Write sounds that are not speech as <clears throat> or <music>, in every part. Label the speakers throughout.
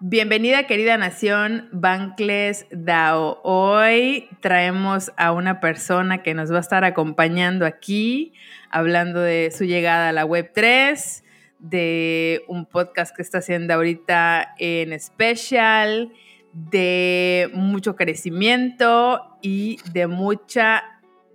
Speaker 1: Bienvenida querida nación Bankless DAO. Hoy traemos a una persona que nos va a estar acompañando aquí, hablando de su llegada a la Web3, de un podcast que está haciendo ahorita en Special, de mucho crecimiento y de mucha,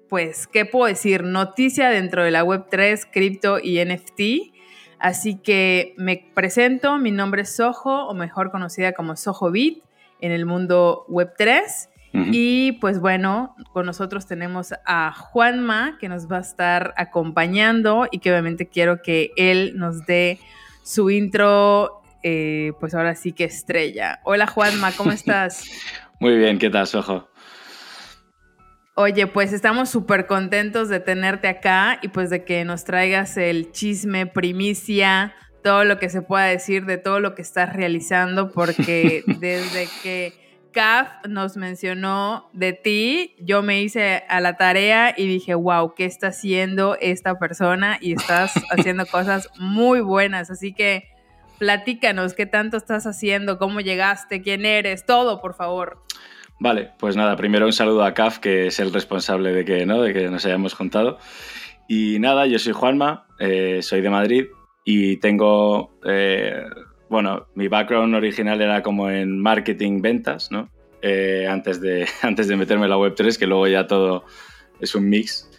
Speaker 1: pues, ¿qué puedo decir? Noticia dentro de la Web3, cripto y NFT. Así que me presento, mi nombre es Soho, o mejor conocida como Soho Beat, en el mundo Web3. Y pues bueno, con nosotros tenemos a Juanma, que nos va a estar acompañando y que obviamente quiero que él nos dé su intro, eh, pues ahora sí que estrella. Hola Juanma, ¿cómo <laughs> estás?
Speaker 2: Muy bien, ¿qué tal, Soho?
Speaker 1: Oye, pues estamos súper contentos de tenerte acá y pues de que nos traigas el chisme, primicia, todo lo que se pueda decir de todo lo que estás realizando, porque <laughs> desde que CAF nos mencionó de ti, yo me hice a la tarea y dije, wow, ¿qué está haciendo esta persona? Y estás <laughs> haciendo cosas muy buenas, así que platícanos, ¿qué tanto estás haciendo? ¿Cómo llegaste? ¿Quién eres? Todo, por favor.
Speaker 2: Vale, pues nada, primero un saludo a CAF, que es el responsable de que, ¿no? de que nos hayamos juntado. Y nada, yo soy Juanma, eh, soy de Madrid y tengo, eh, bueno, mi background original era como en marketing, ventas, ¿no? Eh, antes, de, <laughs> antes de meterme en la Web3, que luego ya todo es un mix.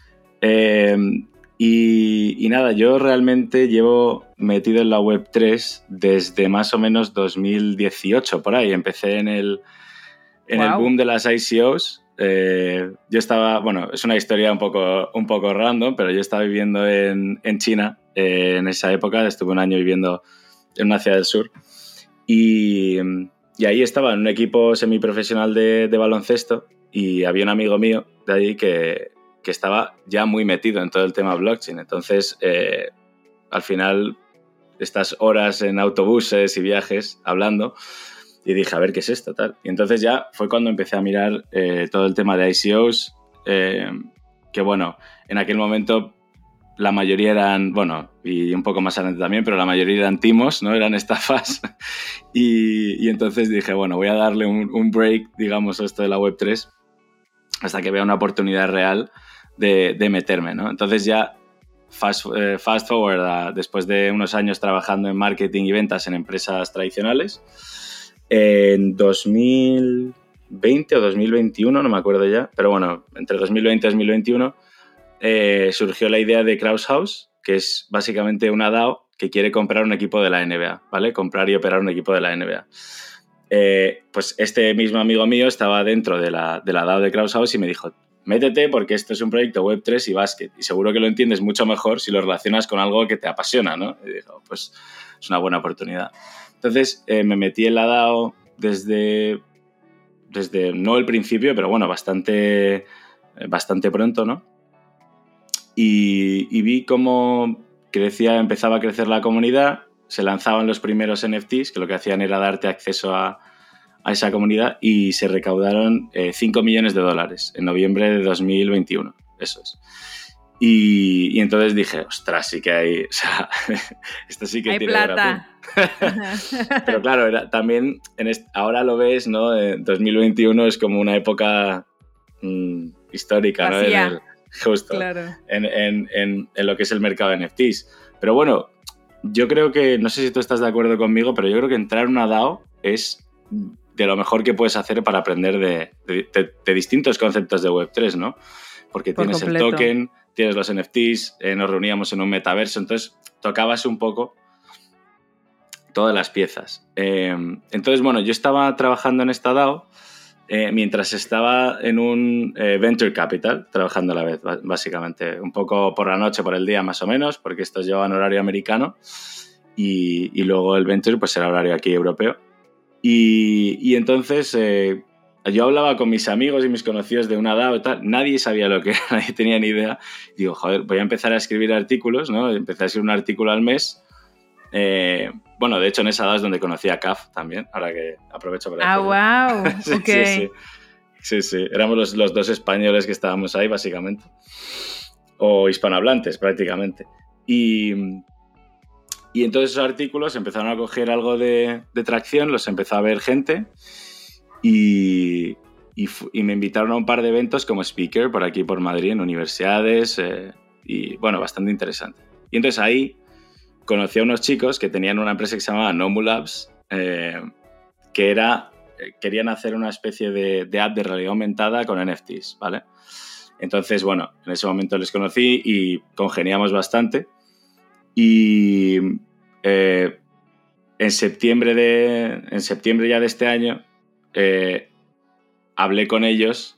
Speaker 2: Y, y, nada, yo realmente llevo metido en la Web3 desde más o menos 2018, por ahí. Empecé en el en el boom de las ICOs, eh, yo estaba, bueno, es una historia un poco, un poco random, pero yo estaba viviendo en, en China eh, en esa época, estuve un año viviendo en una ciudad del sur y, y ahí estaba en un equipo semiprofesional de, de baloncesto y había un amigo mío de ahí que, que, estaba ya muy metido en todo el tema blockchain. Entonces, eh, al final, estas horas en autobuses y viajes hablando, y dije, a ver qué es esto, tal. Y entonces ya fue cuando empecé a mirar eh, todo el tema de ICOs, eh, que bueno, en aquel momento la mayoría eran, bueno, y un poco más adelante también, pero la mayoría eran timos, ¿no? Eran estafas. <laughs> y, y, entonces dije, bueno, voy a darle un, un, break, digamos, a esto de la Web3 hasta que vea una oportunidad real de, de meterme, ¿no? Entonces ya fast, eh, fast forward, a, después de unos años trabajando en marketing y ventas en empresas tradicionales, en 2020 o 2021, no me acuerdo ya, pero bueno, entre 2020 y 2021 eh, surgió la idea de Kraus House, que es básicamente una DAO que quiere comprar un equipo de la NBA, ¿vale? Comprar y operar un equipo de la NBA. Eh, pues este mismo amigo mío estaba dentro de la, de la DAO de Kraus House y me dijo, métete porque esto es un proyecto Web3 y básquet y seguro que lo entiendes mucho mejor si lo relacionas con algo que te apasiona, ¿no? Y dijo, pues es una buena oportunidad. Entonces eh, me metí en la DAO desde, desde, no el principio, pero bueno, bastante, bastante pronto, ¿no? Y, vi cómo crecía, empezaba a crecer la comunidad, se lanzaban los primeros NFTs, que lo que hacían era darte acceso a, a esa comunidad y se recaudaron eh, 5 millones de dólares en noviembre de 2021. Eso es. Y, y, entonces dije, ostras, sí que hay, <laughs> o sea, esto sí que
Speaker 1: hay
Speaker 2: tiene
Speaker 1: plata. <laughs>
Speaker 2: Pero claro, era, también en este, ahora lo ves, ¿no? Eh, 2021 es como una época mmm, histórica, ¿no? En el, <laughs> justo,
Speaker 1: claro.
Speaker 2: en, en, en, en, lo que es el mercado de NFTs. Pero bueno, yo creo que, no sé si tú estás de acuerdo conmigo, pero yo creo que entrar en una DAO es de lo mejor que puedes hacer para aprender de, de, de, de distintos conceptos de Web3, ¿no? Porque
Speaker 1: Por
Speaker 2: tienes
Speaker 1: completo.
Speaker 2: el token, tienes los NFTs, eh, nos reuníamos en un metaverso, entonces tocabas un poco todas las piezas. Eh, entonces, bueno, yo estaba trabajando en esta DAO eh, mientras estaba en un venture capital, trabajando a la vez, básicamente. Un poco por la noche, por el día más o menos, porque estos llevaban horario americano y, luego el venture pues era horario aquí europeo. Y, entonces yo hablaba con mis amigos y mis conocidos de una DAO y tal, nadie sabía lo que era, <laughs> nadie tenía ni idea. Digo, joder, voy a empezar a escribir artículos, ¿no? Empecé a escribir un artículo al mes. Eh, bueno, de hecho en esa DAO es donde conocí a CAF también, ahora que aprovecho para
Speaker 1: Ah, wow, <laughs>
Speaker 2: sí, sí, sí. Sí, sí, éramos los, los, dos españoles que estábamos ahí, básicamente. O hispanohablantes, prácticamente. Y, y entonces esos artículos empezaron a coger algo de, de tracción, los empezó a ver gente y, y, y, me invitaron a un par de eventos como speaker por aquí, por Madrid, en universidades. Eh, y bueno, bastante interesante. Y entonces ahí conocí a unos chicos que tenían una empresa que se llamaba Nomu Labs, eh, que era querían hacer una especie de, de, app de realidad aumentada con NFTs, ¿vale? Entonces, bueno, en ese momento les conocí y congeniamos bastante. Y eh, en, septiembre de, en septiembre ya de este año eh, hablé con ellos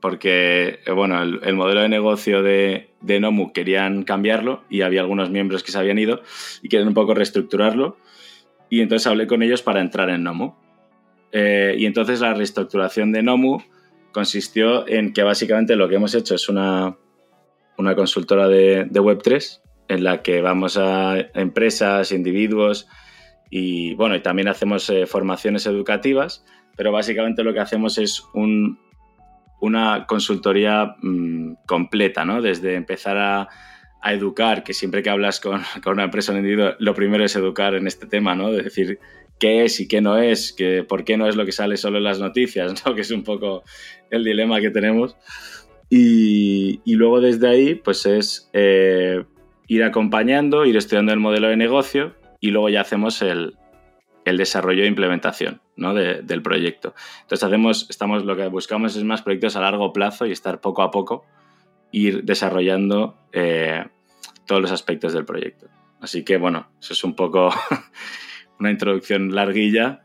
Speaker 2: porque, bueno, el, el modelo de negocio de, de, Nomu querían cambiarlo y había algunos miembros que se habían ido y quieren un poco reestructurarlo. Y entonces hablé con ellos para entrar en Nomu. Eh, y entonces la reestructuración de Nomu consistió en que básicamente lo que hemos hecho es una, una consultora de, de, Web3 en la que vamos a empresas, individuos y bueno, y también hacemos eh, formaciones educativas, pero básicamente lo que hacemos es un, una consultoría mmm, completa, ¿no? Desde empezar a, a, educar, que siempre que hablas con, <laughs> con una empresa individuo, lo primero es educar en este tema, ¿no? De decir, qué es y qué no es, que por qué no es lo que sale solo en las noticias, <laughs> ¿no? que es un poco el dilema que tenemos. Y, y luego desde ahí, pues es eh, ir acompañando, ir estudiando el modelo de negocio y luego ya hacemos el, el desarrollo e implementación ¿no? de, del proyecto. Entonces hacemos, estamos, lo que buscamos es más proyectos a largo plazo y estar poco a poco, ir desarrollando eh, todos los aspectos del proyecto. Así que bueno, eso es un poco <laughs> una introducción larguilla.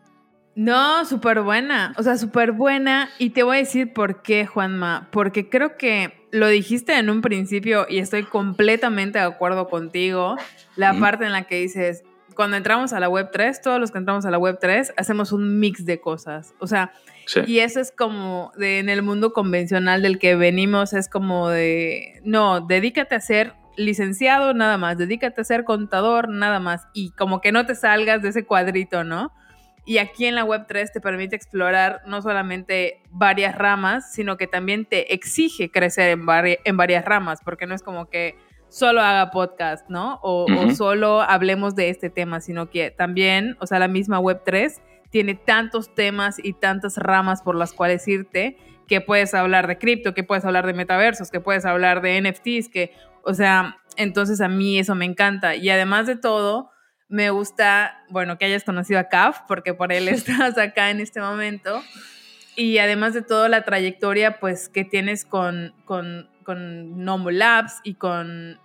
Speaker 1: No, súper buena, o sea, súper buena. Y te voy a decir por qué, Juanma, porque creo que lo dijiste en un principio y estoy completamente de acuerdo contigo, la mm. parte en la que dices, cuando entramos a la web 3, todos los que entramos a la web 3, hacemos un mix de cosas. O sea, sí. y eso es como de, en el mundo convencional del que venimos, es como de, no, dedícate a ser licenciado nada más, dedícate a ser contador nada más y como que no te salgas de ese cuadrito, ¿no? Y aquí en la Web3 te permite explorar no solamente varias ramas, sino que también te exige crecer en, vari en varias ramas, porque no es como que solo haga podcast, ¿no? O, uh -huh. o, solo hablemos de este tema, sino que también, o sea, la misma Web3 tiene tantos temas y tantas ramas por las cuales irte, que puedes hablar de cripto, que puedes hablar de metaversos, que puedes hablar de NFTs, que, o sea, entonces a mí eso me encanta. Y además de todo, me gusta, bueno, que hayas conocido a CAF, porque por él <laughs> estás acá en este momento. Y además de todo, la trayectoria, pues, que tienes con, con, con Nomo Labs y con,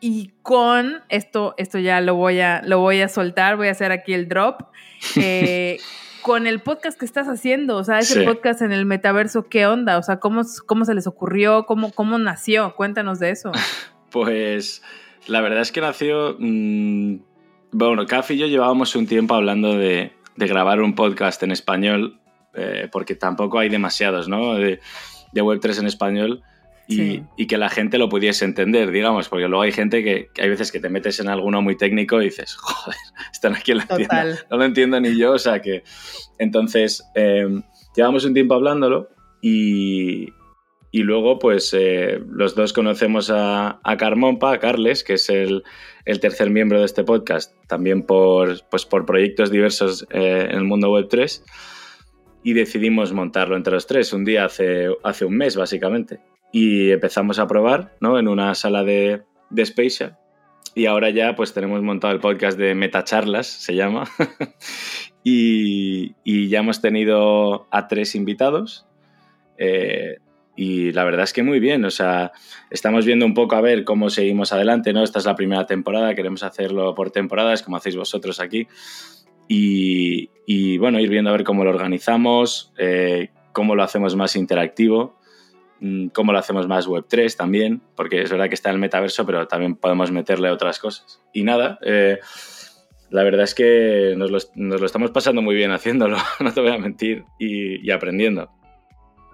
Speaker 1: y con, esto, esto ya lo voy, a, lo voy a soltar, voy a hacer aquí el drop, <laughs> eh, con el podcast que estás haciendo, o sea, ese sí. podcast en el metaverso, ¿qué onda? O sea, ¿cómo, cómo se les ocurrió? ¿Cómo, ¿Cómo nació? Cuéntanos de eso. <laughs>
Speaker 2: Pues la verdad es que nació... Mmm, bueno, Caf y yo llevábamos un tiempo hablando de, de grabar un podcast en español, eh, porque tampoco hay demasiados, ¿no? De, de Web3 en español. Y, sí. y, que la gente lo pudiese entender, digamos, porque luego hay gente que, que, hay veces que te metes en alguno muy técnico y dices, <laughs> joder, están aquí en la Total. tienda, no lo entiendo ni yo, o sea que... Entonces, eh, llevamos un tiempo hablándolo y, y luego, pues, eh, los dos conocemos a, a Carmompa, a Carles, que es el, el, tercer miembro de este podcast, también por, pues, por proyectos diversos eh, en el mundo Web3, y decidimos montarlo entre los tres, un día hace, hace un mes, básicamente. Y empezamos a probar, ¿no? En una sala de, de Spatial. Y ahora ya, pues, tenemos montado el podcast de Metacharlas, se llama. <laughs> y, y, ya hemos tenido a tres invitados. Eh, y la verdad es que muy bien, o sea, estamos viendo un poco a ver cómo seguimos adelante, ¿no? Esta es la primera temporada, queremos hacerlo por temporadas, como hacéis vosotros aquí. Y, bueno, ir viendo a ver cómo lo organizamos, eh, cómo lo hacemos más interactivo, mm, cómo lo hacemos más Web3 también, porque es verdad que está el metaverso, pero también podemos meterle otras cosas. Y nada, eh, la verdad es que nos lo, estamos pasando muy bien haciéndolo, <laughs> no te voy a mentir, y aprendiendo.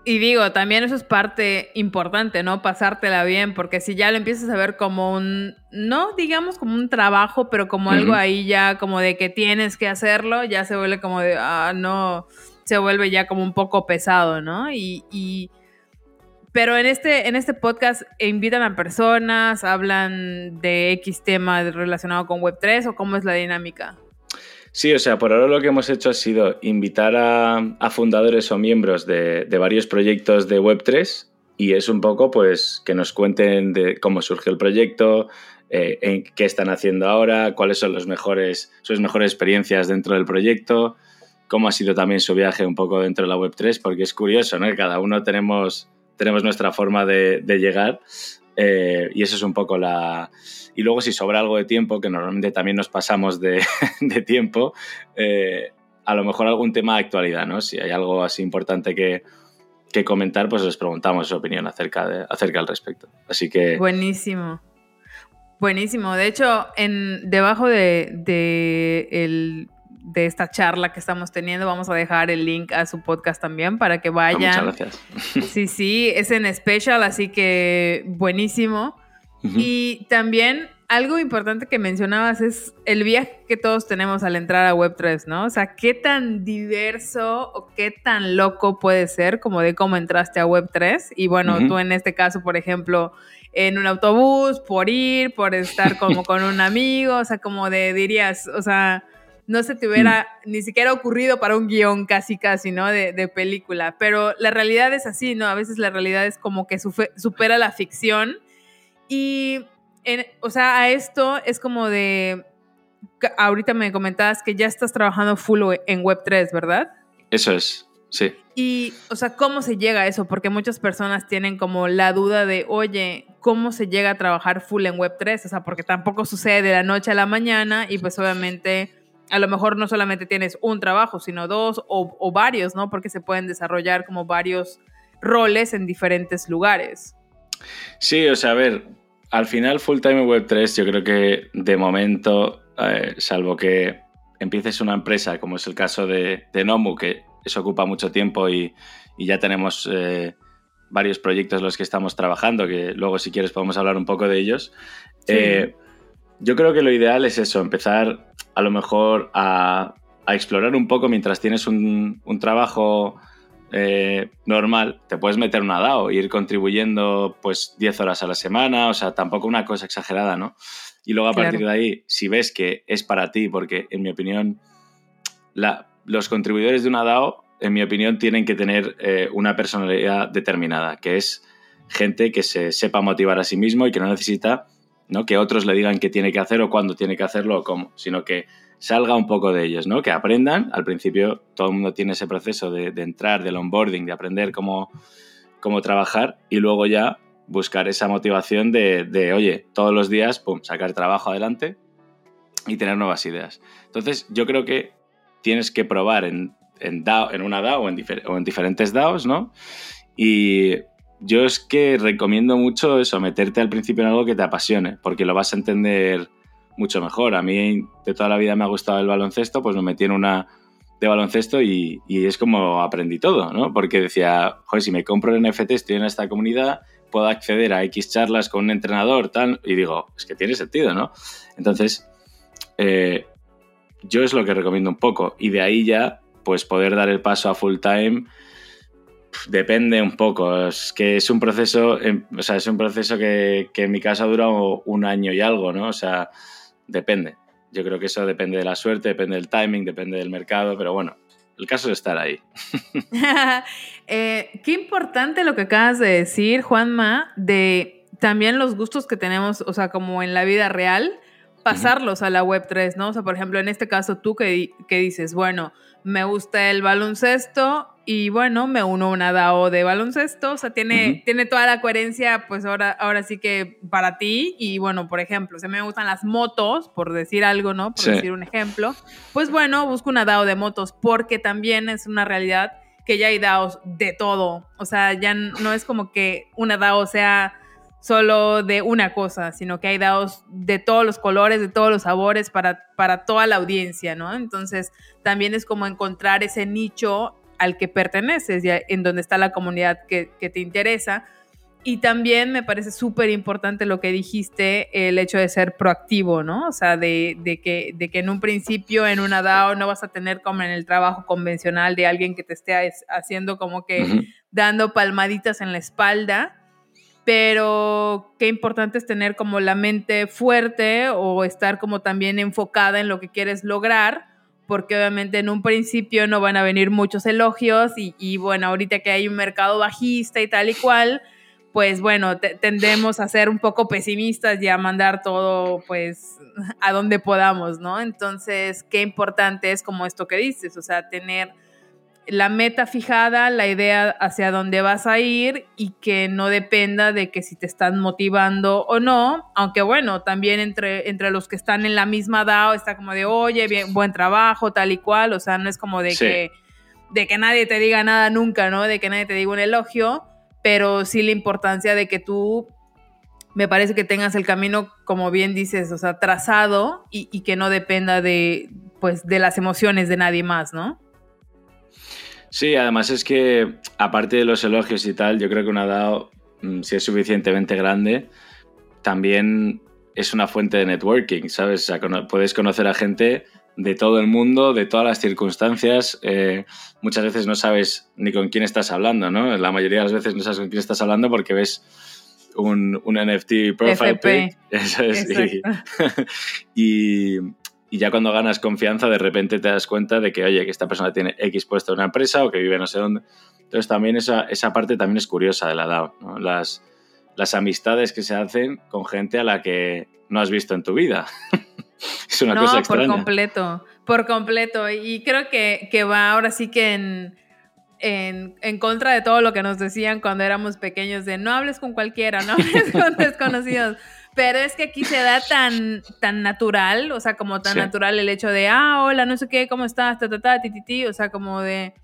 Speaker 1: Y digo, también eso es parte importante, ¿no? Pasártela bien, porque si ya lo empiezas a ver como un, no digamos como un trabajo, pero como algo ahí ya como de que tienes que hacerlo, ya se vuelve como de, ah, no, se vuelve ya como un poco pesado, ¿no? Y, y pero en este, en este podcast invitan a personas, hablan de X tema relacionado con Web3 o cómo es la dinámica.
Speaker 2: Sí, o sea, por ahora lo que hemos hecho ha sido invitar a, fundadores o miembros de, varios proyectos de Web3 y es un poco pues que nos cuenten de cómo surgió el proyecto, eh, en qué están haciendo ahora, cuáles son los mejores, sus mejores experiencias dentro del proyecto, cómo ha sido también su viaje un poco dentro de la Web3, porque es curioso, ¿no? Cada uno tenemos, tenemos nuestra forma de, llegar eh, y eso es un poco la y luego si sobra algo de tiempo, que normalmente también nos pasamos de, <laughs> tiempo, eh, a lo mejor algún tema de actualidad, ¿no? Si hay algo así importante que, comentar, pues les preguntamos su opinión acerca, de, acerca al respecto. Así que...
Speaker 1: Buenísimo. Buenísimo. De hecho, en, debajo de, de, de esta charla que estamos teniendo, vamos a dejar el link a su podcast también para que vayan.
Speaker 2: muchas gracias. <laughs>
Speaker 1: Sí, sí, es en special, así que buenísimo. Y también algo importante que mencionabas es el viaje que todos tenemos al entrar a Web3, ¿no? O sea, qué tan diverso o qué tan loco puede ser como de cómo entraste a Web3. Y bueno, tú en este caso, por ejemplo, en un autobús, por ir, por estar como <laughs> con un amigo, o sea, como de dirías, o sea, no se te hubiera mm. ni siquiera ocurrido para un guion casi, casi, ¿no? De, de, película. Pero la realidad es así, ¿no? A veces la realidad es como que supera la ficción y, o sea, a esto es como de, ahorita me comentabas que ya estás trabajando full en Web3, ¿verdad?
Speaker 2: Eso es, sí.
Speaker 1: Y, o sea, ¿cómo se llega a eso? Porque muchas personas tienen como la duda de, oye, ¿cómo se llega a trabajar full en Web3? O sea, porque tampoco sucede de la noche a la mañana y pues obviamente a lo mejor no solamente tienes un trabajo, sino dos o, o varios, ¿no? Porque se pueden desarrollar como varios roles en diferentes lugares.
Speaker 2: Sí, o sea, a ver, al final Full Time Web 3 yo creo que de momento, eh, salvo que empieces una empresa, como es el caso de, Nomu, que eso ocupa mucho tiempo y, ya tenemos eh, varios proyectos en los que estamos trabajando, que luego si quieres podemos hablar un poco de ellos. Eh, yo creo que lo ideal es eso, empezar a lo mejor a, explorar un poco mientras tienes un, un trabajo eh, normal, te puedes meter una DAO ir contribuyendo pues 10 horas a la semana, o sea, tampoco una cosa exagerada, ¿no? Y luego a partir de ahí, si ves que es para ti, porque en mi opinión, los contribuidores de una DAO, en mi opinión, tienen que tener eh, una personalidad determinada, que es gente que se sepa motivar a sí mismo y que no necesita ¿no? que otros le digan qué tiene que hacer o cuándo tiene que hacerlo o cómo, sino que salga un poco de ellos, ¿no? Que aprendan. Al principio todo el mundo tiene ese proceso de, entrar, del onboarding, de aprender cómo, cómo trabajar y luego ya buscar esa motivación de, oye, todos los días, pum, sacar trabajo adelante y tener nuevas ideas. Entonces, yo creo que tienes que probar en, en, en una DAO en, o en diferentes DAOs, ¿no? Y yo es que recomiendo mucho eso, meterte al principio en algo que te apasione, porque lo vas a entender mucho mejor. A mí de toda la vida me ha gustado el baloncesto, pues me metí en una de baloncesto y, es como aprendí todo, ¿no? Porque decía, joder, si me compro el NFT, estoy en esta comunidad, puedo acceder a X charlas con un entrenador, tal, y digo, es que tiene sentido, ¿no? Entonces, eh, yo es lo que recomiendo un poco, y de ahí ya, pues poder dar el paso a full time, depende un poco, es que es un proceso, em, o sea, es un proceso que, que en mi caso ha durado un año y algo, ¿no? O sea, depende. Yo creo que eso depende de la suerte, depende del timing, depende del mercado, pero bueno, el caso es estar ahí. <laughs> <laughs>
Speaker 1: Eh, qué importante lo que acabas de decir, Juanma, de también los gustos que tenemos, o sea, como en la vida real, pasarlos a la Web3, ¿no? O sea, por ejemplo, en este caso tú que, que dices, bueno, me gusta el baloncesto, y bueno, me uno a una DAO de baloncesto, o sea, tiene, tiene toda la coherencia, pues ahora, ahora sí que para ti. Y bueno, por ejemplo, si me gustan las motos, por decir algo, ¿no? Por decir un ejemplo, pues bueno, busco una DAO de motos, porque también es una realidad que ya hay DAOs de todo. O sea, ya no es como que una DAO sea solo de una cosa, sino que hay DAOs de todos los colores, de todos los sabores para, para toda la audiencia, ¿no? Entonces, también es como encontrar ese nicho al que perteneces, y en donde está la comunidad que, que te interesa. Y también me parece súper importante lo que dijiste, el hecho de ser proactivo, ¿no? O sea, de, que, de que en un principio en una DAO no vas a tener como en el trabajo convencional de alguien que te esté haciendo como que dando palmaditas en la espalda, pero qué importante es tener como la mente fuerte o estar como también enfocada en lo que quieres lograr porque obviamente en un principio no van a venir muchos elogios y, bueno, ahorita que hay un mercado bajista y tal y cual, pues bueno, tendemos a ser un poco pesimistas y a mandar todo pues a donde podamos, ¿no? Entonces, qué importante es como esto que dices, o sea, tener la meta fijada, la idea hacia dónde vas a ir y que no dependa de que si te están motivando o no, aunque bueno, también entre, entre los que están en la misma DAO está como de, oye, bien, buen trabajo, tal y cual, o sea, no es como de que de que nadie te diga nada nunca, ¿no? De que nadie te diga un elogio, pero sí la importancia de que tú, me parece que tengas el camino, como bien dices, o sea, trazado y, que no dependa de, pues, de las emociones de nadie más, ¿no?
Speaker 2: Sí, además es que, aparte de los elogios y tal, yo creo que una DAO, mm, si es suficientemente grande, también es una fuente de networking, ¿sabes? O sea, puedes conocer a gente de todo el mundo, de todas las circunstancias. Eh, muchas veces no sabes ni con quién estás hablando, ¿no? La mayoría de las veces no sabes con quién estás hablando porque ves un, un NFT profile pic. <laughs> y, <laughs> y, ya cuando ganas confianza, de repente te das cuenta de que, oye, que esta persona tiene X puesto en una empresa o que vive no sé dónde. Entonces también esa, esa parte también es curiosa de la DAO, ¿no? Las, las amistades que se hacen con gente a la que no has visto en tu vida. <laughs> es una cosa extraña.
Speaker 1: Por completo, por completo. Y creo que, que va ahora sí que en, en, en, contra de todo lo que nos decían cuando éramos pequeños, de no hables con cualquiera, no hables con <laughs> desconocidos. Pero es que aquí se da <laughs> tan, tan natural, o sea, como tan natural el hecho de, ah, hola, no sé qué, ¿cómo estás? Ta, ta, ta, ti, ti, ti. O sea, como de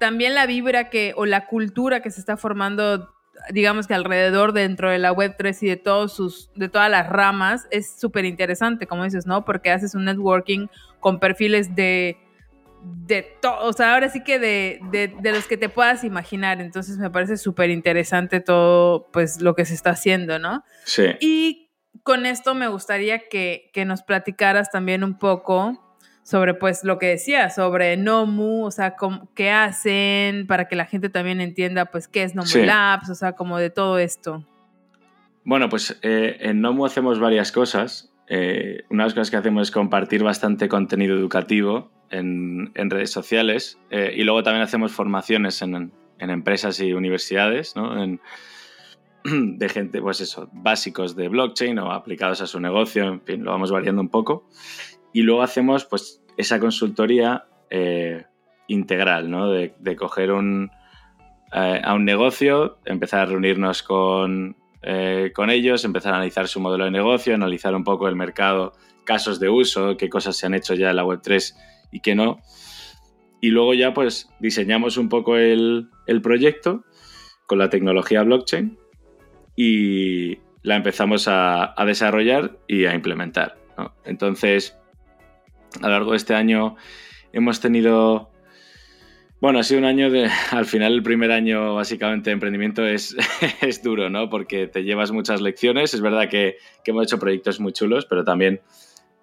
Speaker 1: también la vibra que, o la cultura que se está formando digamos que alrededor dentro de la Web3 y de, todos sus, de todas las ramas es súper interesante, como dices, ¿no? Porque haces un networking con perfiles de, de todo, o sea, ahora sí que de, de, los que te puedas imaginar. Entonces me parece súper interesante todo, pues, lo que se está haciendo, ¿no?
Speaker 2: Sí.
Speaker 1: Y con esto me gustaría que, que nos platicaras también un poco sobre pues lo que decía, sobre Nomu, o sea, qué hacen para que la gente también entienda pues qué es Nomu Labs, o sea, como de todo esto.
Speaker 2: Bueno, pues eh, en Nomu hacemos varias cosas. Eh, una de las cosas que hacemos es compartir bastante contenido educativo en, redes sociales eh, y luego también hacemos formaciones en, empresas y universidades, ¿no? <clears throat> de gente, pues eso, básicos de blockchain o aplicados a su negocio, en fin, lo vamos variando un poco. Y luego hacemos pues esa consultoría eh, integral, ¿no? De, coger eh, a un negocio, empezar a reunirnos con, eh, con ellos, empezar a analizar su modelo de negocio, analizar un poco el mercado, casos de uso, qué cosas se han hecho ya en la Web3 y qué no. Y luego ya pues diseñamos un poco el, proyecto con la tecnología blockchain y la empezamos a, desarrollar y a implementar. Entonces, a lo largo de este año hemos tenido... Bueno, ha sido un año de... Al final el primer año básicamente de emprendimiento es, <laughs> es duro, ¿no? Porque te llevas muchas lecciones. Es verdad que, hemos hecho proyectos muy chulos, pero también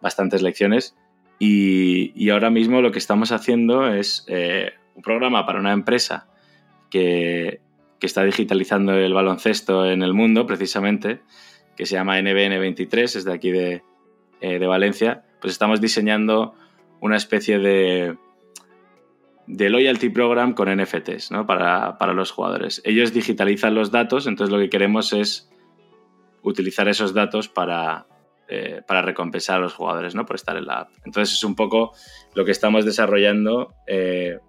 Speaker 2: bastantes lecciones. Y, ahora mismo lo que estamos haciendo es eh, un programa para una empresa que, que, está digitalizando el baloncesto en el mundo, precisamente, que se llama NBN23, es de aquí de, eh, de Valencia, pues estamos diseñando una especie de, de loyalty program con NFTs ¿no? para, los jugadores. Ellos digitalizan los datos, entonces lo que queremos es utilizar esos datos para, eh, para recompensar a los jugadores ¿no? por estar en la app. Entonces es un poco lo que estamos desarrollando eh,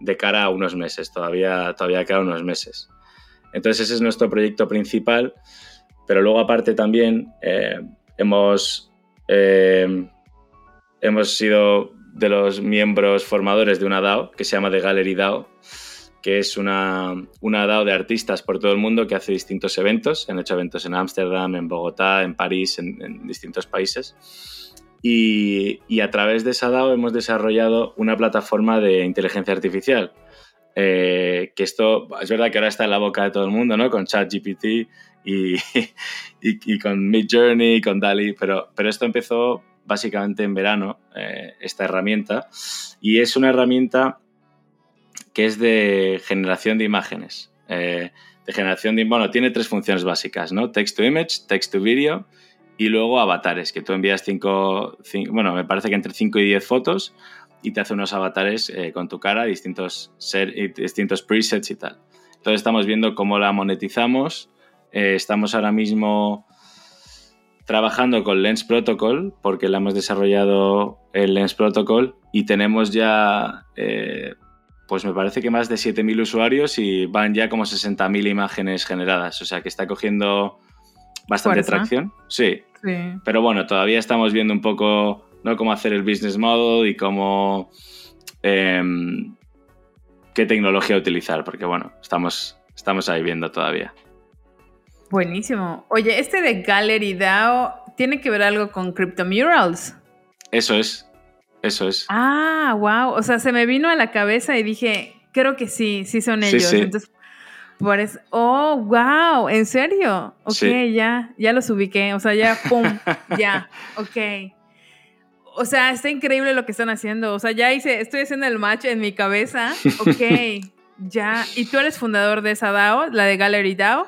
Speaker 2: de cara a unos meses, todavía, todavía queda unos meses. Entonces ese es nuestro proyecto principal, pero luego aparte también eh, hemos hemos sido de los miembros formadores de una DAO que se llama The Gallery DAO, que es una, DAO de artistas por todo el mundo que hace distintos eventos. Han hecho eventos en Ámsterdam, en Bogotá, en París, en, distintos países. Y, y, a través de esa DAO hemos desarrollado una plataforma de inteligencia artificial. Eh, que esto es verdad que ahora está en la boca de todo el mundo, ¿no? Con ChatGPT y, <laughs> y, y, con Midjourney, con DALI, pero, pero esto empezó básicamente en verano, eh, esta herramienta, y es una herramienta que es de generación de imágenes. Eh, de generación de. Bueno, tiene tres funciones básicas, ¿no? Text to image, text to video y luego avatares, que tú envías cinco, bueno, me parece que entre 5 y 10 fotos y te hace unos avatares eh, con tu cara, distintos, distintos presets y tal. Entonces estamos viendo cómo la monetizamos. Estamos ahora mismo trabajando con Lens Protocol, porque la hemos desarrollado el Lens Protocol y tenemos ya pues me parece que más de 7.000 usuarios y van ya como 60.000 imágenes generadas. O sea que está cogiendo bastante tracción. Sí. Pero bueno, todavía estamos viendo un poco ¿no? cómo hacer el business model y cómo. Em, qué tecnología utilizar, porque bueno, estamos, estamos ahí viendo todavía.
Speaker 1: Buenísimo. Oye, este de Gallery DAO tiene que ver algo con CryptoMurals.
Speaker 2: Eso es, eso es.
Speaker 1: Ah, wow. O sea, se me vino a la cabeza y dije, creo que sí, sí son ellos. Entonces, por eso, oh, wow, ¿en serio? Ok, ya, ya los ubiqué. O sea, ya, pum, <laughs> ya, ok. O sea, está increíble lo que están haciendo. O sea, ya hice, estoy haciendo el match en mi cabeza. Ok, <laughs> ya. ¿Y tú eres fundador de esa DAO, la de Gallery DAO?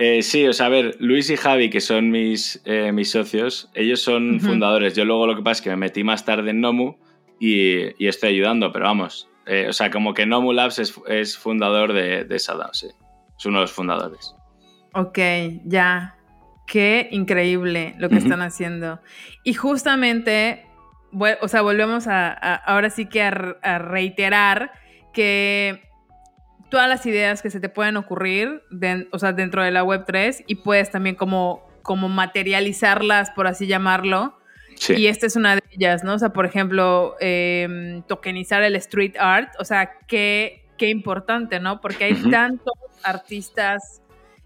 Speaker 2: Eh, sí, o sea, a ver, Luis y Javi, que son mis, eh, mis socios, ellos son fundadores. Yo luego lo que pasa es que me metí más tarde en Nomu y, estoy ayudando, pero vamos, eh, o sea, como que Nomu Labs es, fundador de, de esa sí. Es uno de los fundadores.
Speaker 1: Ok, ya. Qué increíble lo que están haciendo. Y justamente, o sea, volvemos a, ahora sí que a reiterar que todas las ideas que se te pueden ocurrir, o sea, dentro de la web 3 y puedes también como, como materializarlas, por así llamarlo. Y esta es una de ellas, ¿no? O sea, por ejemplo, em, tokenizar el street art, o sea, qué, qué importante, ¿no? Porque hay tantos artistas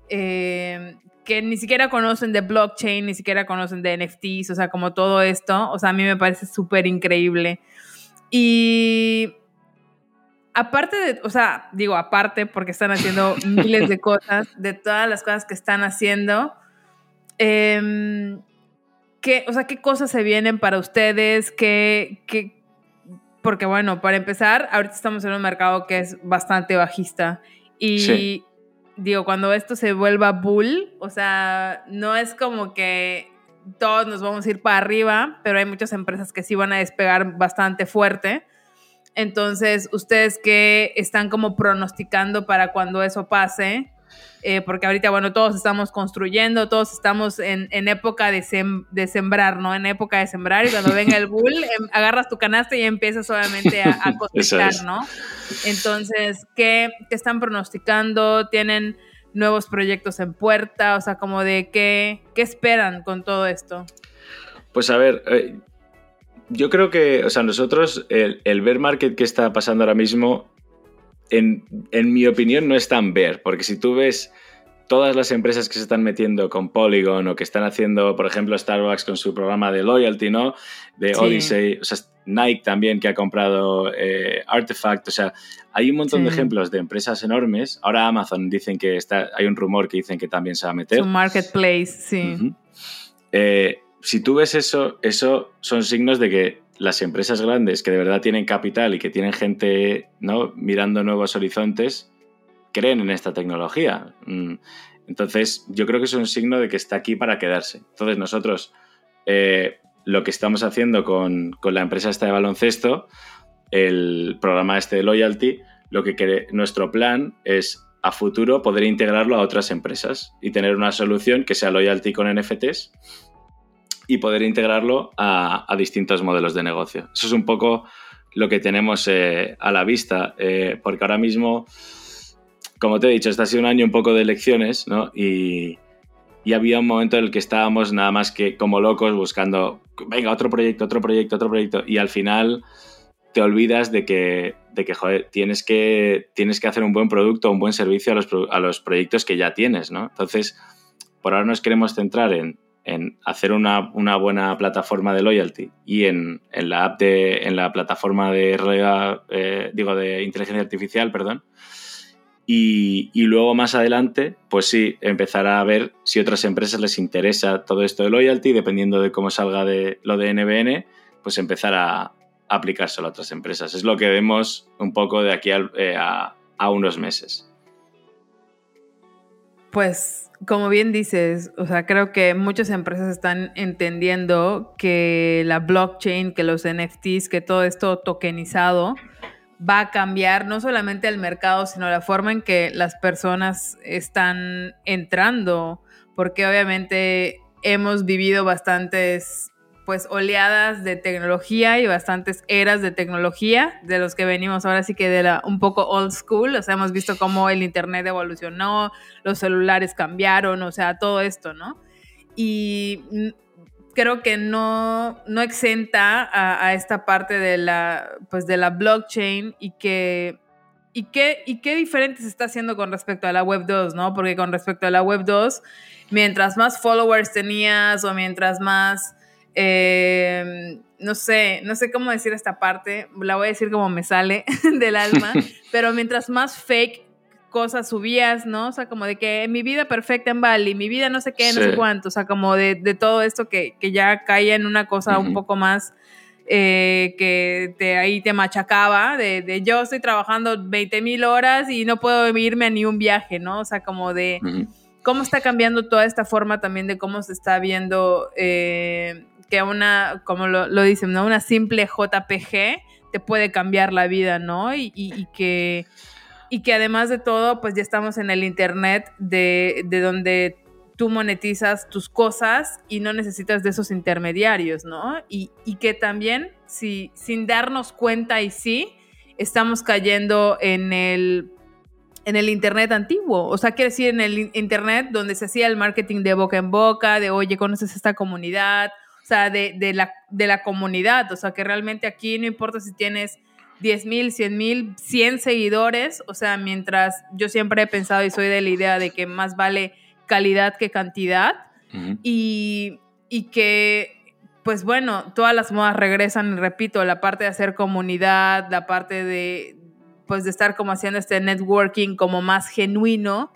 Speaker 1: em, que ni siquiera conocen de blockchain, ni siquiera conocen de NFTs, o sea, como todo esto, o sea, a mí me parece súper increíble. Y aparte de, o sea, digo aparte porque están haciendo <laughs> miles de cosas, de todas las cosas que están haciendo, eh, ¿qué, o sea, qué cosas se vienen para ustedes? ¿Qué, qué, porque bueno, para empezar, ahorita estamos en un mercado que es bastante bajista y digo, cuando esto se vuelva bull, o sea, no es como que todos nos vamos a ir para arriba, pero hay muchas empresas que sí van a despegar bastante fuerte. Entonces, ustedes que están como pronosticando para cuando eso pase, eh, porque ahorita, bueno, todos estamos construyendo, todos estamos en, época de, de, sembrar, ¿no? En época de sembrar y cuando <laughs> venga el bull, em, agarras tu canasta y empiezas obviamente a, a <laughs> cosechar, ¿no? Entonces, ¿qué, están pronosticando? ¿Tienen nuevos proyectos en puerta? O sea, como de qué, qué esperan con todo esto.
Speaker 2: Pues a ver, eh, yo creo que, o sea, nosotros, el, el bear market que está pasando ahora mismo, en, en, mi opinión, no es tan bear, porque si tú ves todas las empresas que se están metiendo con Polygon o que están haciendo, por ejemplo, Starbucks con su programa de loyalty, ¿no? De Odyssey, o sea, Nike también que ha comprado eh, Artifact, o sea, hay un montón de ejemplos de empresas enormes. Ahora Amazon dicen que está, hay un rumor que dicen que también se va a meter.
Speaker 1: Su marketplace, sí.
Speaker 2: eh, si tú ves eso, eso son signos de que las empresas grandes que de verdad tienen capital y que tienen gente ¿no? mirando nuevos horizontes, creen en esta tecnología. Mm. Entonces, yo creo que es un signo de que está aquí para quedarse. Entonces, nosotros eh, lo que estamos haciendo con, la empresa esta de baloncesto, el programa este de Loyalty, lo que nuestro plan es a futuro poder integrarlo a otras empresas y tener una solución que sea Loyalty con NFTs y poder integrarlo a, distintos modelos de negocio. Eso es un poco lo que tenemos eh, a la vista, eh, porque ahora mismo, como te he dicho, este ha sido un año un poco de elecciones, ¿no? Y, había un momento en el que estábamos nada más que como locos buscando, venga, otro proyecto, otro proyecto, otro proyecto, y al final te olvidas de que, de que tienes, que tienes que hacer un buen producto, un buen servicio a los, a los proyectos que ya tienes, ¿no? Entonces, por ahora nos queremos centrar en, en hacer una, una, buena plataforma de loyalty y en, en, la app de, en la plataforma de eh, digo, de inteligencia artificial, perdón. Y, y, luego más adelante, pues sí, empezar a ver si otras empresas les interesa todo esto de loyalty, dependiendo de cómo salga de lo de NBN, pues empezar a, aplicárselo a otras empresas. Es lo que vemos un poco de aquí eh, a, unos meses.
Speaker 1: Pues, como bien dices, o sea, creo que muchas empresas están entendiendo que la blockchain, que los NFTs, que todo esto tokenizado va a cambiar no solamente el mercado, sino la forma en que las personas están entrando, porque obviamente hemos vivido bastantes pues oleadas de tecnología y bastantes eras de tecnología, de los que venimos ahora sí que de la un poco old school, o sea, hemos visto cómo el internet evolucionó, los celulares cambiaron, o sea, todo esto, ¿no? Y creo que no, no exenta a, esta parte de la, pues de la blockchain y que ¿Y qué, ¿Y qué diferente se está haciendo con respecto a la Web 2, no? Porque con respecto a la Web 2, mientras más followers tenías o mientras más eh, no sé, no sé cómo decir esta parte, la voy a decir como me sale <laughs> del alma, <laughs> pero mientras más fake cosas subías, ¿no? O sea, como de que mi vida perfecta en Bali, mi vida no sé qué, no sé cuánto, o sea, como de, todo esto que, ya caía en una cosa un poco más eh, que te, ahí te machacaba, de, yo estoy trabajando 20 mil horas y no puedo irme a ni un viaje, ¿no? O sea, como de... ¿Cómo está cambiando toda esta forma también de cómo se está viendo eh, que una, como lo, dicen, ¿no? Una simple JPG te puede cambiar la vida, ¿no? Y, que, y que además de todo, pues ya estamos en el Internet de, donde tú monetizas tus cosas y no necesitas de esos intermediarios, ¿no? Y, que también, si, sin darnos cuenta y sí, estamos cayendo en el, en el Internet antiguo. O sea, quiere decir, en el Internet donde se hacía el marketing de boca en boca, de, oye, conoces esta comunidad, o sea, de, de, la, de la comunidad, o sea, que realmente aquí no importa si tienes 10 mil, 100 mil, 100 seguidores, o sea, mientras yo siempre he pensado y soy de la idea de que más vale calidad que cantidad y, y que, pues bueno, todas las modas regresan, y repito, la parte de hacer comunidad, la parte de, pues de estar como haciendo este networking como más genuino,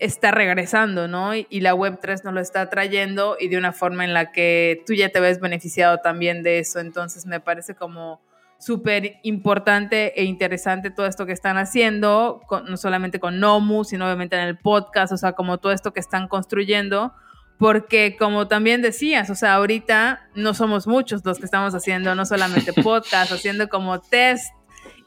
Speaker 1: está regresando, ¿no? Y, la Web3 nos lo está trayendo y de una forma en la que tú ya te ves beneficiado también de eso. Entonces me parece como súper importante e interesante todo esto que están haciendo, no solamente con Nomu, sino obviamente en el podcast, o sea, como todo esto que están construyendo, porque como también decías, o sea, ahorita no somos muchos los que estamos haciendo, no solamente <laughs> podcast, haciendo como test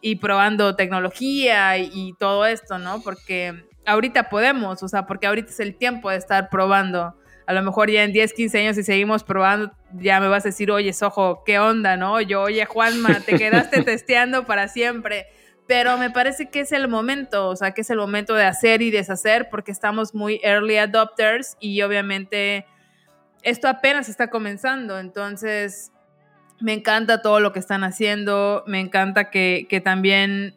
Speaker 1: y probando tecnología y, y todo esto, ¿no? Porque ahorita podemos, o sea, porque ahorita es el tiempo de estar probando. A lo mejor ya en 10, 15 años si seguimos probando, ya me vas a decir, oye, Sojo, ¿qué onda, no? Yo, oye, Juanma, te <laughs> quedaste testeando para siempre. Pero me parece que es el momento, o sea, que es el momento de hacer y deshacer porque estamos muy early adopters y obviamente esto apenas está comenzando. Entonces, me encanta todo lo que están haciendo, me encanta que, que también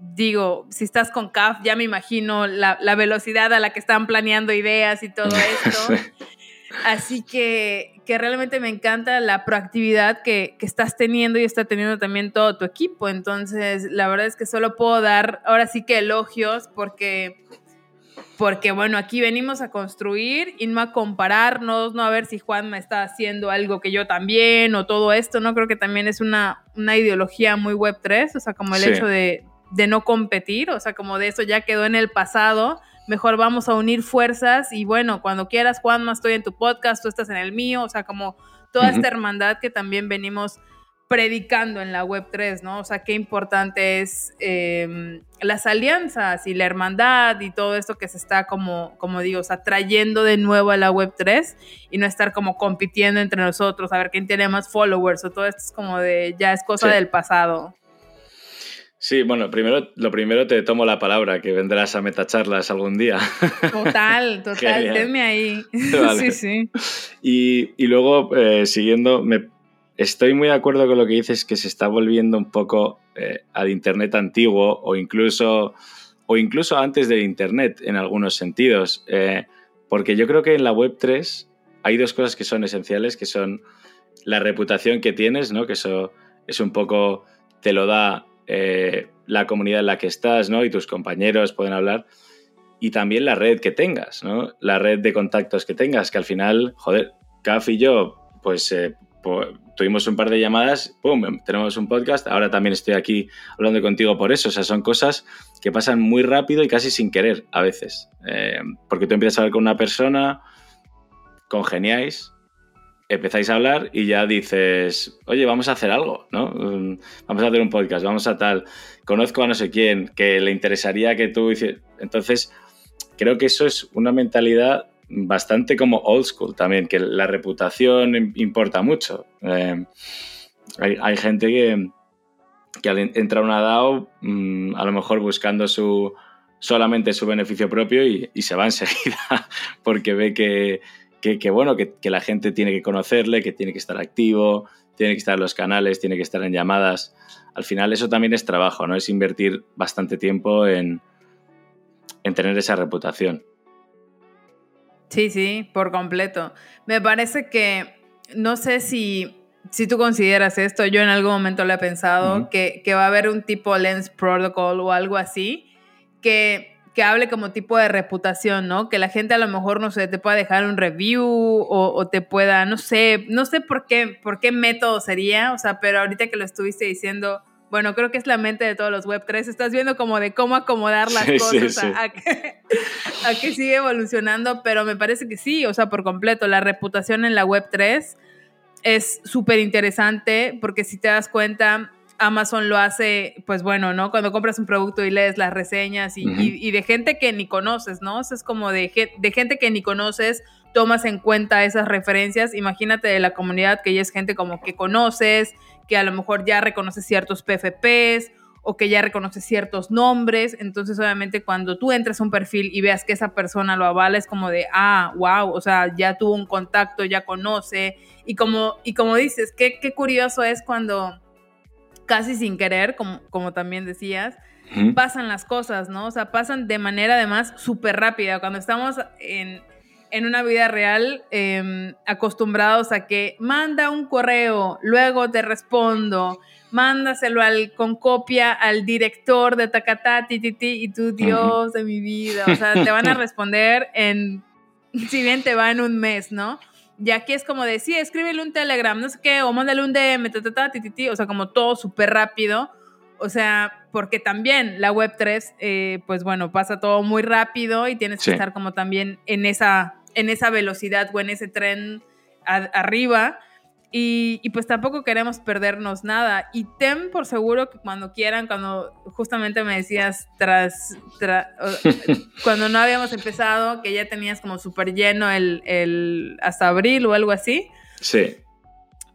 Speaker 1: digo, si estás con CAF, ya me imagino la, velocidad a la que están planeando ideas y todo <laughs> esto. Así que, que realmente me encanta la proactividad que, que, estás teniendo y está teniendo también todo tu equipo. Entonces, la verdad es que solo puedo dar ahora sí que elogios porque, porque bueno, aquí venimos a construir y no a compararnos, no a ver si Juan me está haciendo algo que yo también o todo esto, ¿no? Creo que también es una, una ideología muy Web3, o sea, como el hecho de, de no competir, o sea, como de eso ya quedó en el pasado, mejor vamos a unir fuerzas y bueno, cuando quieras, Juanma, estoy en tu podcast, tú estás en el mío, o sea, como toda esta hermandad que también venimos predicando en la web 3, ¿no? O sea, qué importante es em, las alianzas y la hermandad y todo esto que se está como, como digo, o sea, trayendo de nuevo a la web 3 y no estar como compitiendo entre nosotros, a ver quién tiene más followers o todo esto es como de, ya es cosa del pasado.
Speaker 2: Sí, bueno, primero, lo primero te tomo la palabra, que vendrás a metacharlas algún día. <laughs>
Speaker 1: Total, total, tenme ahí. <laughs> Sí, sí.
Speaker 2: Y, luego, eh, siguiendo, me, estoy muy de acuerdo con lo que dices, que se está volviendo un poco eh, al Internet antiguo o incluso, o incluso antes del Internet en algunos sentidos. Eh, porque yo creo que en la Web 3 hay dos cosas que son esenciales, que son la reputación que tienes, ¿no? que eso es un poco, te lo da eh, la comunidad en la que estás, ¿no? Y tus compañeros pueden hablar. Y también la red que tengas, ¿no? La red de contactos que tengas, que al final, joder, Caf y yo, pues, eh, tuvimos un par de llamadas, ¡pum! Tenemos un podcast, ahora también estoy aquí hablando contigo por eso. O sea, son cosas que pasan muy rápido y casi sin querer a veces. Eh, porque tú empiezas a hablar con una persona, congeniáis, empezáis a hablar y ya dices, oye, vamos a hacer algo, ¿no? Mm, vamos a hacer un podcast, vamos a tal, conozco a no sé quién, que le interesaría que tú hicieras. Entonces, creo que eso es una mentalidad bastante como old school también, que la reputación importa mucho. Eh, hay, gente que, que al entrar a una DAO, mm, a lo mejor buscando su solamente su beneficio propio y, y se va enseguida <laughs> porque ve que, que, bueno, que, la gente tiene que conocerle, que tiene que estar activo, tiene que estar en los canales, tiene que estar en llamadas. Al final eso también es trabajo, ¿no? Es invertir bastante tiempo en, en tener esa reputación.
Speaker 1: Sí, sí, por completo. Me parece que, no sé si, si tú consideras esto, yo en algún momento lo he pensado, que, que va a haber un tipo Lens Protocol o algo así, que que hable como tipo de reputación, ¿no? Que la gente a lo mejor, no sé, te pueda dejar un review o, te pueda, no sé, no sé por qué, por qué método sería, o sea, pero ahorita que lo estuviste diciendo, bueno, creo que es la mente de todos los Web3, estás viendo como de cómo acomodar las cosas A, que, a, que, sigue evolucionando, pero me parece que sí, o sea, por completo, la reputación en la Web3 es súper interesante porque si te das cuenta, Amazon lo hace, pues bueno, ¿no? Cuando compras un producto y lees las reseñas y, de gente que ni conoces, ¿no? O sea, es como de, de, gente que ni conoces, tomas en cuenta esas referencias. Imagínate de la comunidad que ya es gente como que conoces, que a lo mejor ya reconoce ciertos PFPs o que ya reconoce ciertos nombres. Entonces, obviamente, cuando tú entras a un perfil y veas que esa persona lo avala, es como de, ah, wow, o sea, ya tuvo un contacto, ya conoce. Y como, y como dices, qué, qué curioso es cuando casi sin querer, como, como también decías, pasan las cosas, ¿no? O sea, pasan de manera además súper rápida. Cuando estamos en, una vida real em, acostumbrados a que manda un correo, luego te respondo, mándaselo al, con copia al director de Takata, tititi, y tú, Dios de mi vida, o sea, te van a <laughs> responder en, si bien te va en un mes, ¿no? Y aquí es como de, sí, escríbele un Telegram, no sé qué, o mándale un DM, ta, o sea, como todo súper rápido. O sea, porque también la Web3, eh, pues bueno, pasa todo muy rápido y tienes que estar como también en esa, en esa velocidad o en ese tren arriba. Y, pues tampoco queremos perdernos nada. Y ten por seguro que cuando quieran, cuando justamente me decías tras, <laughs> cuando no habíamos empezado, que ya tenías como súper lleno el, hasta abril o algo así.
Speaker 2: Sí.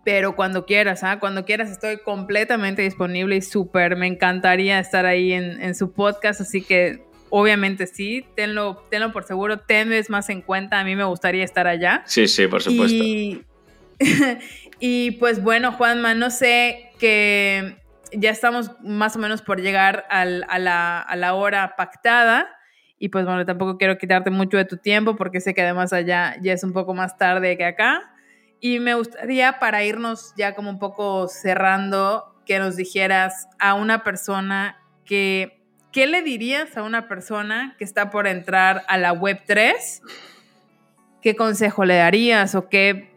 Speaker 1: Pero cuando quieras, ¿ah? Cuando quieras estoy completamente disponible y súper, me encantaría estar ahí en, su podcast, así que obviamente sí, tenlo, tenlo por seguro, tenles más en cuenta, a mí me gustaría estar allá.
Speaker 2: Sí, sí, por supuesto. Y, <laughs>
Speaker 1: y pues bueno, Juanma, no sé que ya estamos más o menos por llegar a, la, hora pactada. Y pues bueno, tampoco quiero quitarte mucho de tu tiempo porque sé que además allá ya es un poco más tarde que acá. Y me gustaría para irnos ya como un poco cerrando, que nos dijeras a una persona que, ¿qué le dirías a una persona que está por entrar a la web 3? ¿Qué consejo le darías o qué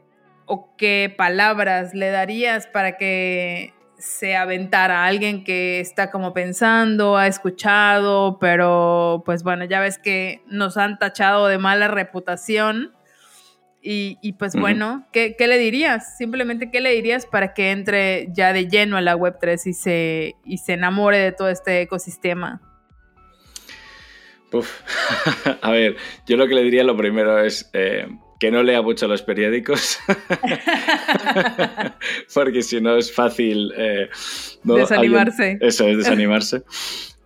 Speaker 1: o qué palabras le darías para que se aventara a alguien que está como pensando, ha escuchado, pero pues bueno, ya ves que nos han tachado de mala reputación. Y, pues bueno, ¿qué, le dirías? Simplemente, ¿qué le dirías para que entre ya de lleno a la Web3 y se, y se enamore de todo este ecosistema? <laughs>
Speaker 2: a ver, yo lo que le diría lo primero es, eh, que no lea mucho los periódicos, <laughs> porque si no es fácil...
Speaker 1: Eh, desanimarse.
Speaker 2: eso es desanimarse. <laughs>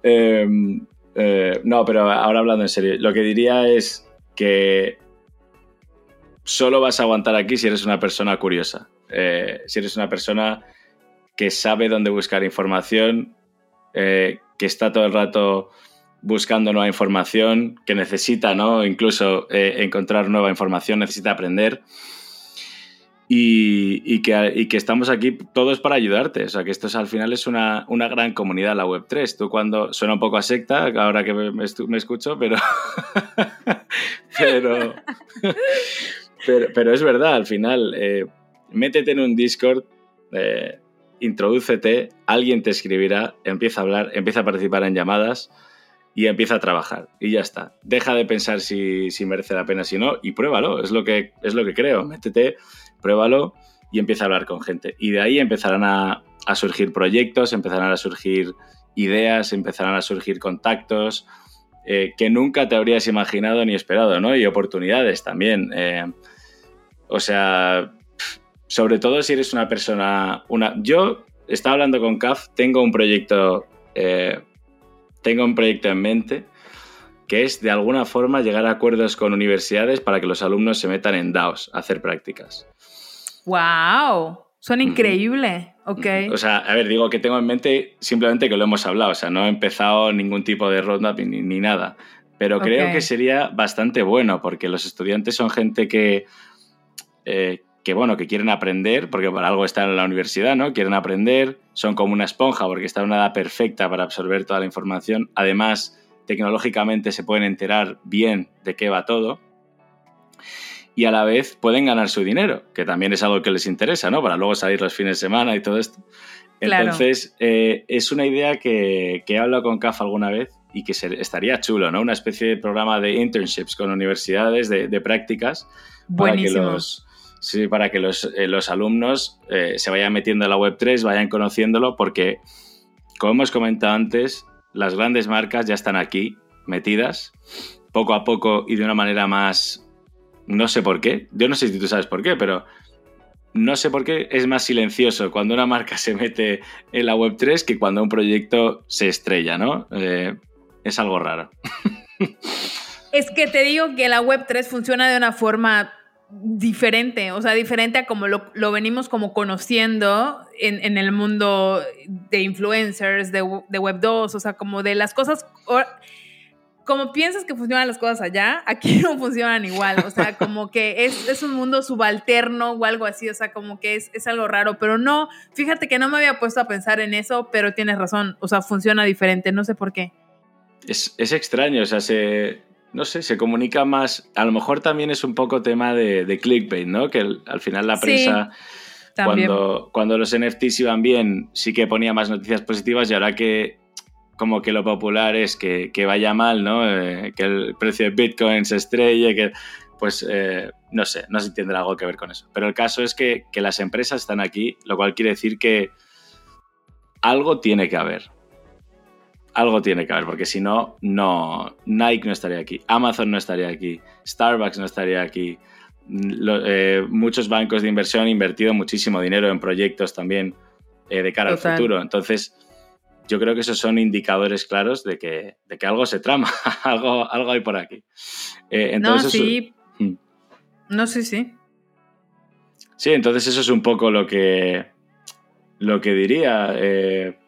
Speaker 2: Em, eh, no, pero ahora hablando en serio, lo que diría es que solo vas a aguantar aquí si eres una persona curiosa. eh, si eres una persona que sabe dónde buscar información, que está todo el rato buscando nueva información, que necesita, ¿no? Incluso eh, encontrar nueva información, necesita aprender. Y, que, estamos aquí todos para ayudarte. O sea, que esto es, al final es una, gran comunidad, la Web3. Tú cuando suena un poco a secta, ahora que me, escucho, pero, <laughs> <laughs> pero, pero, es verdad, al final, eh, métete en un Discord, eh, introdúcete, alguien te escribirá, empieza a hablar, empieza a participar en llamadas y empieza a trabajar y ya está. Deja de pensar si, merece la pena, si no, y pruébalo, es lo que, es lo que creo. Métete, pruébalo y empieza a hablar con gente. Y de ahí empezarán a, surgir proyectos, empezarán a surgir ideas, empezarán a surgir contactos eh, que nunca te habrías imaginado ni esperado, ¿no? Y oportunidades también. Eh, o sea, sobre todo si eres una persona... Una... Yo estaba hablando con CAF, tengo un proyecto... Eh, tengo un proyecto en mente que es de alguna forma llegar a acuerdos con universidades para que los alumnos se metan en DAOs a hacer prácticas.
Speaker 1: ¡Wow! Son increíbles. Ok.
Speaker 2: O sea, a ver, digo que tengo en mente simplemente que lo hemos hablado. O sea, no he empezado ningún tipo de roadmap ni, nada. Pero creo que sería bastante bueno porque los estudiantes son gente que, eh, que, bueno, que quieren aprender, porque para algo están en la universidad, ¿no? Quieren aprender, son como una esponja porque están en una edad perfecta para absorber toda la información. Además, tecnológicamente se pueden enterar bien de qué va todo y a la vez pueden ganar su dinero, que también es algo que les interesa, ¿no? Para luego salir los fines de semana y todo esto. Entonces, eh, es una idea que, que, he hablado con CAF alguna vez y que estaría chulo, ¿no? Una especie de programa de internships con universidades, de, prácticas, para que los, sí, para que los, eh, alumnos eh, se vayan metiendo en la Web3, vayan conociéndolo, porque, como hemos comentado antes, las grandes marcas ya están aquí, metidas, poco a poco y de una manera más no sé por qué. Yo no sé si tú sabes por qué, pero no sé por qué es más silencioso cuando una marca <laughs> se mete en la Web3 que cuando un proyecto se estrella, ¿no? Eh, es algo raro. <laughs>
Speaker 1: Es que te digo que la Web3 funciona de una forma diferente, o sea, diferente a como lo, venimos como conociendo en, el mundo de influencers, de, de Web2, o sea, como de las cosas como piensas que funcionan las cosas allá, aquí <laughs> no funcionan igual. O sea, como que es, un mundo subalterno o algo así. O sea, como que es, algo raro. Pero no, fíjate que no me había puesto a pensar en eso, pero tienes razón. O sea, funciona diferente. No sé por qué.
Speaker 2: Es, extraño. O sea, se, no sé, se comunica más. A lo mejor también es un poco tema de, clickbait, ¿no? Que al final la prensa. cuando, cuando los NFTs iban bien, sí que ponía más noticias positivas y ahora que como que lo popular es que, vaya mal, ¿no? Eh, que el precio de Bitcoin se estrelle, que pues eh, no sé, no se tiene algo que ver con eso. Pero el caso es que, las empresas están aquí, lo cual quiere decir que algo tiene que haber. Algo tiene que haber, porque si no, no, Nike no estaría aquí, Amazon no estaría aquí, Starbucks no estaría aquí. Eh, muchos bancos de inversión han invertido muchísimo dinero en proyectos también de cara al futuro. Entonces, yo creo que esos son indicadores claros de que, de que algo se trama, <laughs> algo, algo hay por aquí.
Speaker 1: Eh, entonces, no, sí. Hmm. No, sí, sí.
Speaker 2: Sí, entonces eso es un poco lo que, lo que diría. Eh,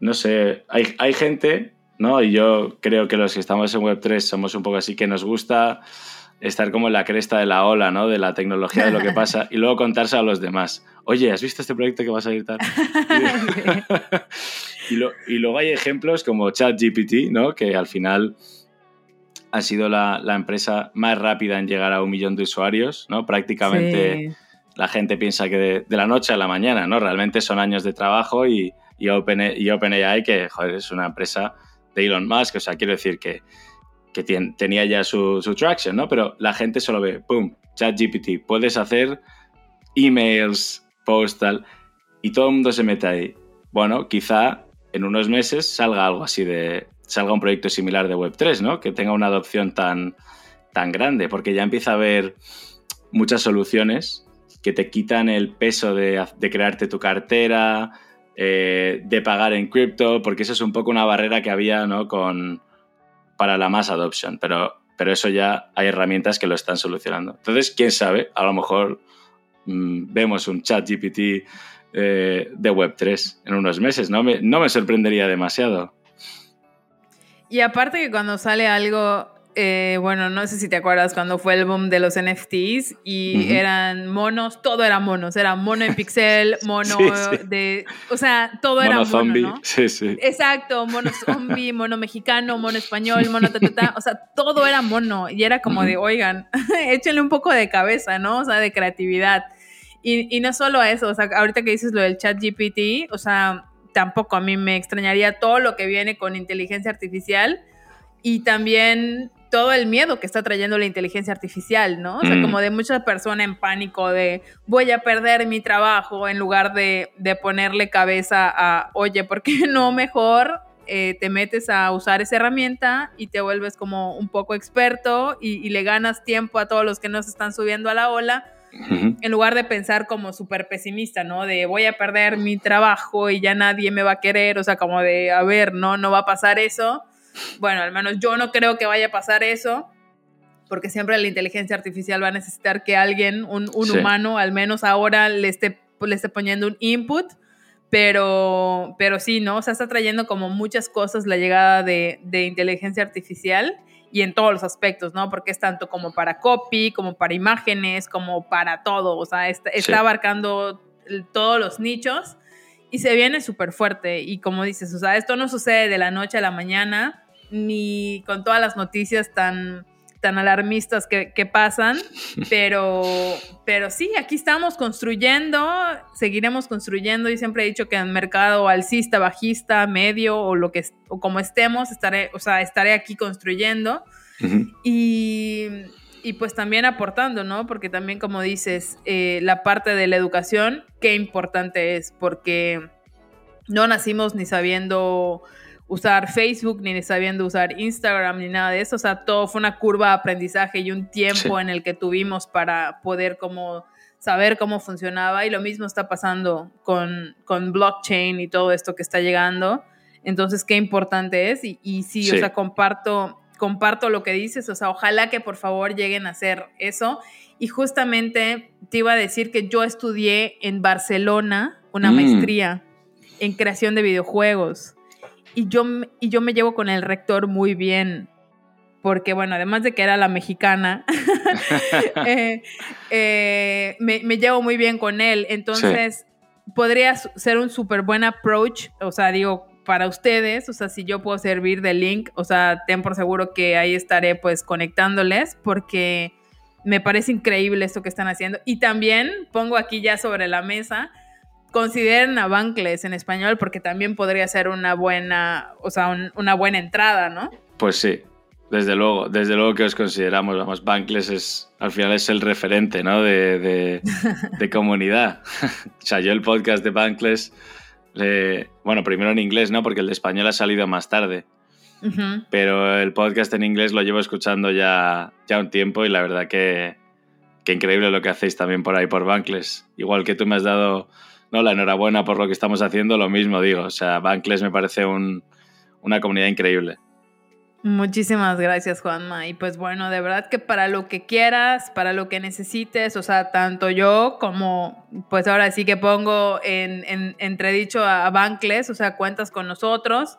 Speaker 2: no sé, hay, hay, gente, ¿no? Y yo creo que los que estamos en Web3 somos un poco así, que nos gusta estar como en la cresta de la ola, ¿no? De la tecnología, de lo que pasa, y luego contarse a los demás. Oye, ¿has visto este proyecto que va a salir tal? <laughs> y, luego hay ejemplos como ChatGPT, ¿no? Que al final ha sido la, empresa más rápida en llegar a un millón de usuarios, ¿no? Prácticamente la gente piensa que de, la noche a la mañana, ¿no? Realmente son años de trabajo y, y, y OpenAI, que, es una empresa de Elon Musk, o sea, quiero decir que que tenía ya su, traction, ¿no? Pero la gente solo ve, ¡pum! ChatGPT, puedes hacer emails, postal, y todo el mundo se mete ahí. Bueno, quizá en unos meses salga algo así de, salga un proyecto similar de Web3, ¿no? Que tenga una adopción tan, tan grande, porque ya empieza a haber muchas soluciones que te quitan el peso de crearte tu cartera, eh, de pagar en cripto, porque eso es un poco una barrera que había, ¿no? Con, para la mass adoption, pero, pero eso ya hay herramientas que lo están solucionando. Entonces, quién sabe, a lo mejor mm, vemos un chat GPT eh, de Web3 en unos meses. No me, no me sorprendería demasiado.
Speaker 1: Y aparte que cuando sale algo eh, bueno, no sé si te acuerdas cuando fue el boom de los NFTs y eran monos, todo era monos, era mono en <laughs> pixel, mono de, o sea, todo era mono, zombie. ¿no?
Speaker 2: Sí, sí.
Speaker 1: Exacto, mono <laughs> zombie, mono mexicano, mono español, mono ta, o sea, todo era mono y era como de, oigan, <laughs> échenle un poco de cabeza, ¿no? O sea, de creatividad. Y, y no solo eso, o sea, ahorita que dices lo del chat GPT, o sea, tampoco a mí me extrañaría todo lo que viene con inteligencia artificial y también todo el miedo que está trayendo la inteligencia artificial, ¿no? O sea, mm. como de mucha persona en pánico de voy a perder mi trabajo en lugar de, ponerle cabeza a, oye, ¿por qué <laughs> no mejor eh, te metes a usar esa herramienta y te vuelves como un poco experto y, le ganas tiempo a todos los que no se están subiendo a la ola? En lugar de pensar como súper pesimista, ¿no? De voy a perder mi trabajo y ya nadie me va a querer, o sea, como de, a ver, no, no va a pasar eso bueno, al menos yo no creo que vaya a pasar eso, porque siempre la inteligencia artificial va a necesitar que alguien, un, humano, al menos ahora le esté, le esté poniendo un input, pero, pero sí, ¿no? O sea, está trayendo como muchas cosas la llegada de, inteligencia artificial y en todos los aspectos, ¿no? Porque es tanto como para copy, como para imágenes, como para todo, o sea, está, está abarcando todos los nichos y se viene súper fuerte. Y como dices, o sea, esto no sucede de la noche a la mañana, ni con todas las noticias tan, tan alarmistas que, pasan, <laughs> pero, pero sí, aquí estamos construyendo, seguiremos construyendo y siempre he dicho que en mercado alcista, bajista, medio o lo que o como estemos, estaré, o sea, estaré aquí construyendo y, y, pues también aportando, ¿no? Porque también como dices, eh, la parte de la educación, qué importante es, porque no nacimos ni sabiendo usar Facebook, ni sabiendo usar Instagram, ni nada de eso. O sea, todo fue una curva de aprendizaje y un tiempo en el que tuvimos para poder como saber cómo funcionaba. Y lo mismo está pasando con, con blockchain y todo esto que está llegando. Entonces, qué importante es. Y, y sí, o sea, comparto, comparto lo que dices. O sea, ojalá que por favor lleguen a hacer eso. Y justamente te iba a decir que yo estudié en Barcelona una mm. maestría en creación de videojuegos y yo, y yo me llevo con el rector muy bien, porque bueno, además de que era la mexicana, <laughs> <laughs> eh, eh, me, llevo muy bien con él, entonces podría ser un súper buen approach, o sea, digo, para ustedes, o sea, si yo puedo servir de link, o sea, ten por seguro que ahí estaré pues conectándoles, porque me parece increíble esto que están haciendo. Y también pongo aquí ya sobre la mesa consideren a Bankless en español porque también podría ser una buena, o sea, una buena entrada, ¿no?
Speaker 2: Pues sí, desde luego, desde luego que os consideramos, vamos, Bankless es, al final es el referente, ¿no? De, de, <laughs> comunidad. <laughs> o sea, yo el podcast de Bankless, bueno, primero en inglés, ¿no? Porque el de español ha salido más tarde. Pero el podcast en inglés lo llevo escuchando ya, ya un tiempo y la verdad que, que increíble lo que hacéis también por ahí por Bankless. Igual que tú me has dado no, la enhorabuena por lo que estamos haciendo, lo mismo digo. O sea, Bankless me parece una comunidad increíble.
Speaker 1: Muchísimas gracias, Juanma. Y pues bueno, de verdad que para lo que quieras, para lo que necesites, o sea, tanto yo como, pues ahora sí que pongo en, entredicho a Bankless, o sea, cuentas con nosotros.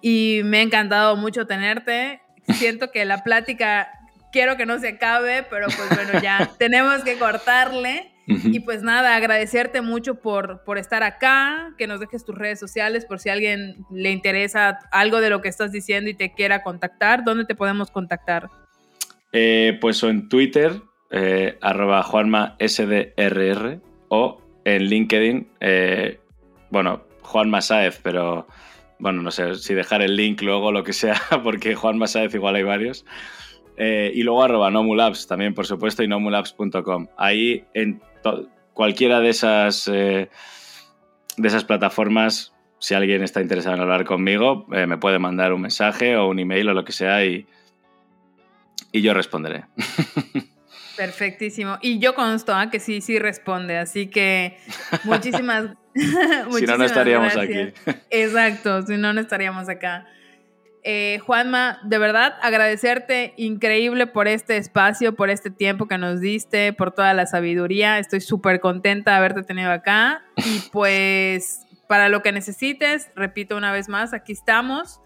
Speaker 1: Y me ha encantado mucho tenerte. <laughs> Siento que la plática, quiero que no se acabe, pero pues bueno, ya <laughs> tenemos que cortarle. Y pues nada, agradecerte mucho por, por estar acá, que nos dejes tus redes sociales por si a alguien le interesa algo de lo que estás diciendo y te quiera contactar. ¿Dónde te podemos contactar?
Speaker 2: Eh, pues o en Twitter, eh, arroba Juanma SDRR, o en LinkedIn, eh, bueno, Juanma Saez, pero bueno, no sé si dejar el link luego, lo que sea, <laughs> porque Juanma Saez igual hay varios. y luego arroba Nomulabs también, por supuesto, y nomulabs.com. Ahí en cualquiera de esas, eh, de esas plataformas, si alguien está interesado en hablar conmigo, eh, me puede mandar un mensaje o un email o lo que sea y, y yo responderé. <laughs>
Speaker 1: Perfectísimo. Y yo consto ¿ah? que sí, sí responde. Así que muchísimas, <laughs>
Speaker 2: si no, no estaríamos aquí.
Speaker 1: Exacto, si no, no estaríamos acá. Eh, Juanma, de verdad agradecerte increíble por este espacio, por este tiempo que nos diste, por toda la sabiduría. Estoy súper contenta de haberte tenido acá. Y pues para lo que necesites, repito una vez más, aquí estamos.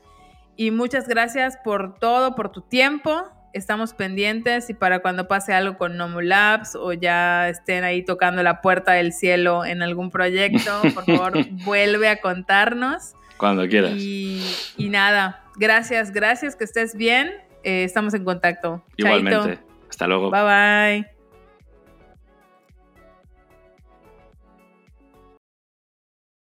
Speaker 1: Y muchas gracias por todo, por tu tiempo. Estamos pendientes y para cuando pase algo con Nomu Labs o ya estén ahí tocando la puerta del cielo en algún proyecto, por favor, <laughs> vuelve a contarnos.
Speaker 2: Cuando quieras.
Speaker 1: Y, nada, gracias, gracias, que estés bien. Eh, estamos en contacto.
Speaker 2: Igualmente. Hasta luego.
Speaker 1: Bye bye.